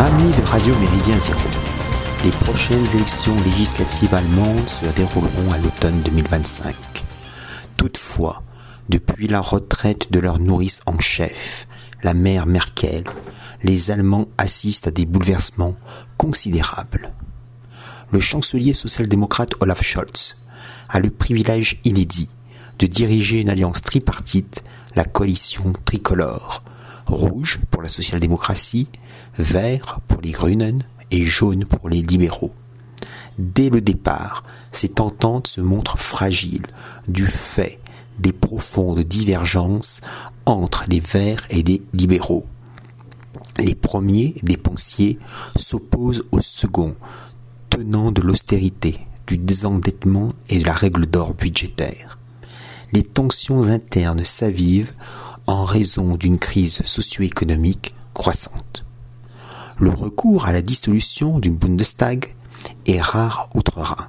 Amis de Radio Méridien Zéro, les prochaines élections législatives allemandes se dérouleront à l'automne 2025. Toutefois, depuis la retraite de leur nourrice en chef, la mère Merkel, les Allemands assistent à des bouleversements considérables. Le chancelier social-démocrate Olaf Scholz a le privilège inédit de diriger une alliance tripartite, la coalition tricolore, rouge pour la social-démocratie, vert pour les Grünen et jaune pour les libéraux. Dès le départ, cette entente se montre fragile du fait des profondes divergences entre les verts et les libéraux. Les premiers dépensiers s'opposent aux seconds, tenant de l'austérité, du désendettement et de la règle d'or budgétaire. Les tensions internes s'avivent en raison d'une crise socio-économique croissante. Le recours à la dissolution du Bundestag est rare outre-Rhin.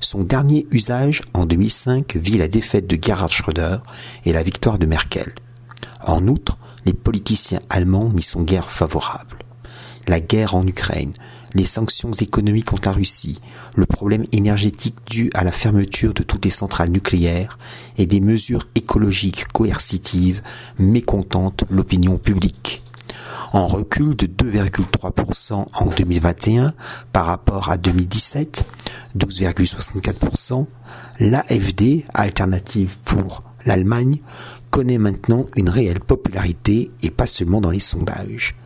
Son dernier usage en 2005 vit la défaite de Gerhard Schröder et la victoire de Merkel. En outre, les politiciens allemands n'y sont guère favorables. La guerre en Ukraine, les sanctions économiques contre la Russie, le problème énergétique dû à la fermeture de toutes les centrales nucléaires et des mesures écologiques coercitives mécontentent l'opinion publique. En recul de 2,3% en 2021 par rapport à 2017, 12,64%, l'AFD, alternative pour l'Allemagne, connaît maintenant une réelle popularité et pas seulement dans les sondages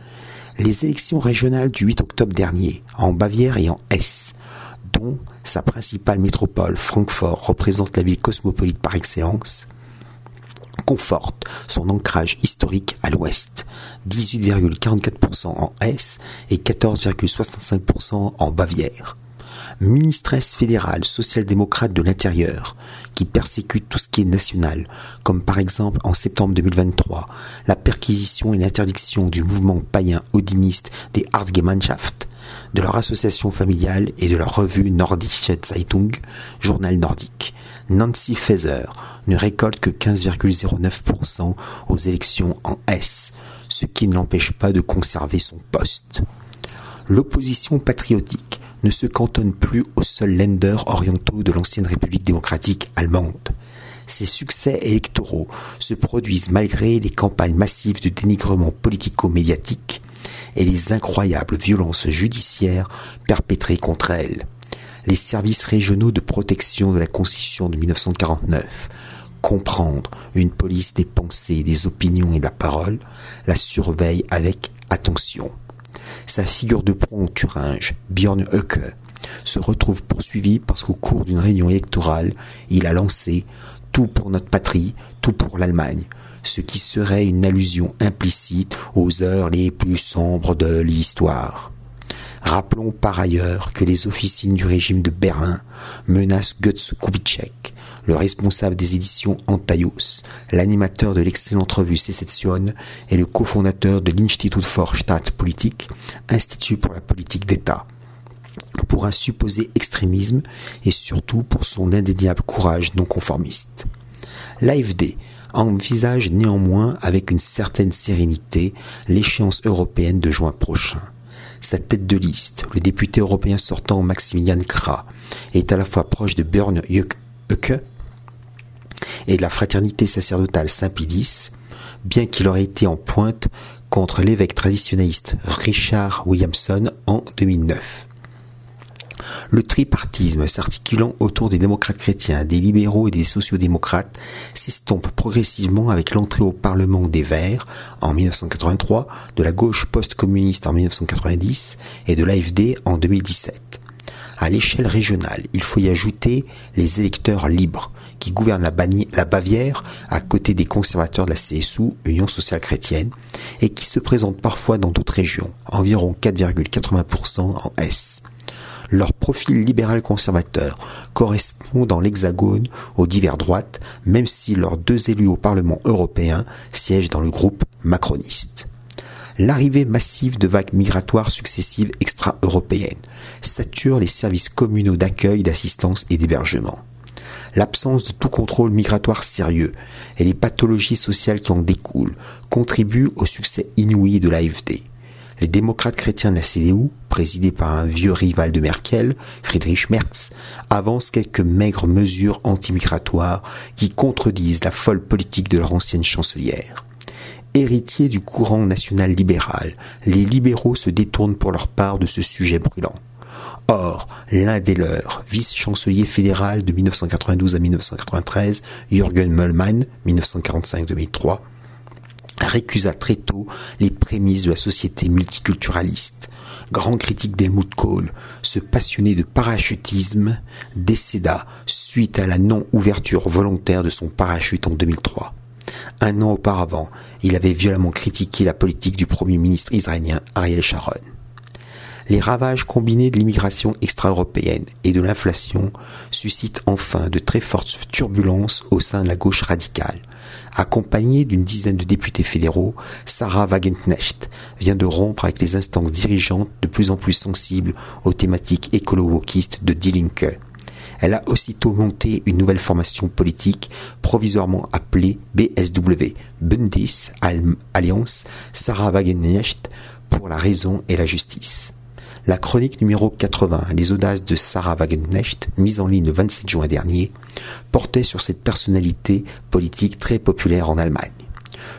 les élections régionales du 8 octobre dernier, en Bavière et en Hesse, dont sa principale métropole, Francfort, représente la ville cosmopolite par excellence, confortent son ancrage historique à l'ouest, 18,44% en Hesse et 14,65% en Bavière ministresse fédérale social-démocrate de l'intérieur, qui persécute tout ce qui est national, comme par exemple en septembre 2023, la perquisition et l'interdiction du mouvement païen odiniste des Hartgemeinschaft, de leur association familiale et de leur revue Nordische Zeitung, journal nordique. Nancy Faeser ne récolte que 15,09% aux élections en S, ce qui ne l'empêche pas de conserver son poste. L'opposition patriotique ne se cantonne plus aux seuls lenders orientaux de l'ancienne République démocratique allemande. Ces succès électoraux se produisent malgré les campagnes massives de dénigrement politico-médiatique et les incroyables violences judiciaires perpétrées contre elles. Les services régionaux de protection de la Constitution de 1949, comprendre une police des pensées, des opinions et de la parole, la surveillent avec attention sa figure de proue en Thuringe, Björn Höcke, se retrouve poursuivi parce qu'au cours d'une réunion électorale, il a lancé tout pour notre patrie, tout pour l'Allemagne, ce qui serait une allusion implicite aux heures les plus sombres de l'histoire. Rappelons par ailleurs que les officines du régime de Berlin menacent Götz Kubitschek, le responsable des éditions Antaios, l'animateur de l'excellente revue Secession et le cofondateur de l'Institut for Staatspolitik, Institut pour la politique d'État pour un supposé extrémisme et surtout pour son indéniable courage non conformiste. L'AFD envisage néanmoins avec une certaine sérénité l'échéance européenne de juin prochain. Sa tête de liste, le député européen sortant Maximilian Kra, est à la fois proche de Björn Höcke et de la fraternité sacerdotale Saint-Pédis, bien qu'il aurait été en pointe contre l'évêque traditionnaliste Richard Williamson en 2009. Le tripartisme s'articulant autour des démocrates chrétiens, des libéraux et des sociodémocrates s'estompe progressivement avec l'entrée au Parlement des Verts en 1983, de la gauche post-communiste en 1990 et de l'AFD en 2017. À l'échelle régionale, il faut y ajouter les électeurs libres, qui gouvernent la, la, Bavière à côté des conservateurs de la CSU, Union sociale chrétienne, et qui se présentent parfois dans d'autres régions, environ 4,80% en S. Leur profil libéral conservateur correspond dans l'Hexagone aux divers droites, même si leurs deux élus au Parlement européen siègent dans le groupe macroniste l'arrivée massive de vagues migratoires successives extra-européennes sature les services communaux d'accueil, d'assistance et d'hébergement. L'absence de tout contrôle migratoire sérieux et les pathologies sociales qui en découlent contribuent au succès inouï de l'AFD. Les démocrates chrétiens de la CDU, présidés par un vieux rival de Merkel, Friedrich Merz, avancent quelques maigres mesures antimigratoires qui contredisent la folle politique de leur ancienne chancelière. Héritiers du courant national libéral, les libéraux se détournent pour leur part de ce sujet brûlant. Or, l'un des leurs, vice-chancelier fédéral de 1992 à 1993, Jürgen Möllmann, 1945-2003, récusa très tôt les prémices de la société multiculturaliste. Grand critique d'Helmut Kohl, ce passionné de parachutisme décéda suite à la non-ouverture volontaire de son parachute en 2003. Un an auparavant, il avait violemment critiqué la politique du premier ministre israélien Ariel Sharon les ravages combinés de l'immigration extra-européenne et de l'inflation suscitent enfin de très fortes turbulences au sein de la gauche radicale. Accompagnée d'une dizaine de députés fédéraux, Sarah Wagenknecht vient de rompre avec les instances dirigeantes de plus en plus sensibles aux thématiques écolo-wokistes de Die Linke. Elle a aussitôt monté une nouvelle formation politique provisoirement appelée BSW, Bundes Alliance Sarah Wagenknecht pour la raison et la justice. La chronique numéro 80, Les audaces de Sarah Wagenknecht, mise en ligne le 27 juin dernier, portait sur cette personnalité politique très populaire en Allemagne.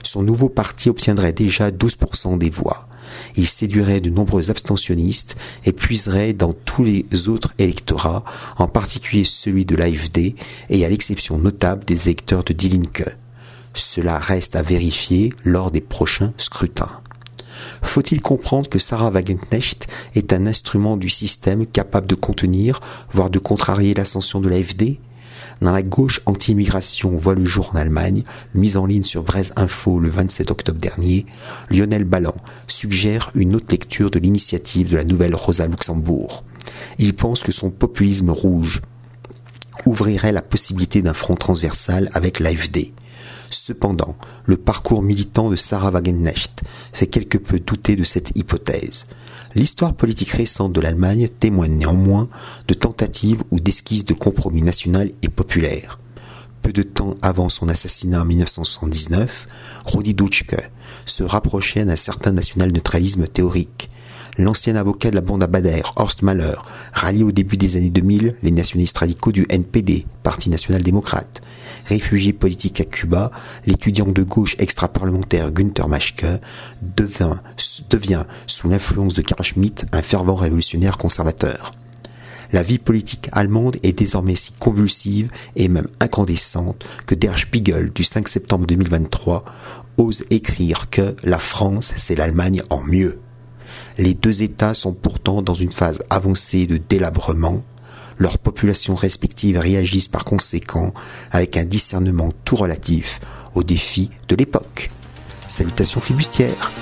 Son nouveau parti obtiendrait déjà 12% des voix. Il séduirait de nombreux abstentionnistes et puiserait dans tous les autres électorats, en particulier celui de l'AFD et à l'exception notable des électeurs de Die Linke. Cela reste à vérifier lors des prochains scrutins. Faut-il comprendre que Sarah Wagenknecht est un instrument du système capable de contenir, voire de contrarier l'ascension de l'AFD dans la gauche anti-immigration voit le jour en Allemagne, mise en ligne sur Braise Info le 27 octobre dernier, Lionel Ballan suggère une autre lecture de l'initiative de la nouvelle Rosa Luxembourg. Il pense que son populisme rouge ouvrirait la possibilité d'un front transversal avec l'AFD. Cependant, le parcours militant de Sarah Wagenknecht fait quelque peu douter de cette hypothèse. L'histoire politique récente de l'Allemagne témoigne néanmoins de tentatives ou d'esquisses de compromis national et populaire. Peu de temps avant son assassinat en 1979, Rudi Dutschke se rapprochait d'un certain national-neutralisme théorique l'ancien avocat de la bande à Bader, Horst Mahler, rallié au début des années 2000 les nationalistes radicaux du NPD, Parti national-démocrate. Réfugié politique à Cuba, l'étudiant de gauche extra-parlementaire Günther Maschke devient, sous l'influence de Karl Schmitt, un fervent révolutionnaire conservateur. La vie politique allemande est désormais si convulsive et même incandescente que Der Spiegel du 5 septembre 2023 ose écrire que la France, c'est l'Allemagne en mieux. Les deux États sont pourtant dans une phase avancée de délabrement. Leurs populations respectives réagissent par conséquent avec un discernement tout relatif aux défis de l'époque. Salutations flibustières